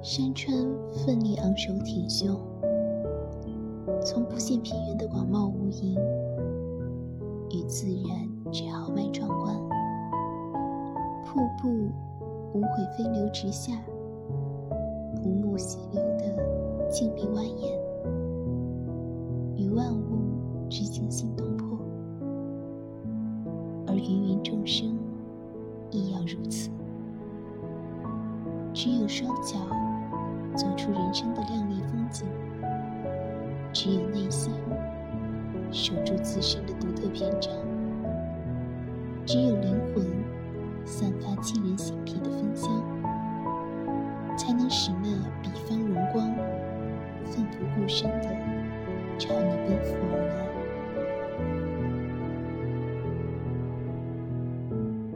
山川奋力昂首挺胸，从不见平原的广袤无垠，与自然之豪迈壮观；瀑布无悔飞流直下，不慕溪流的静谧蜿蜒，与万物之惊心动魄。而芸芸众生亦要如此。只有双脚走出人生的亮丽风景，只有内心守住自身的独特篇章，只有灵魂散发沁人心脾的芬香，才能使那彼方荣光奋不顾身的朝你奔赴而来。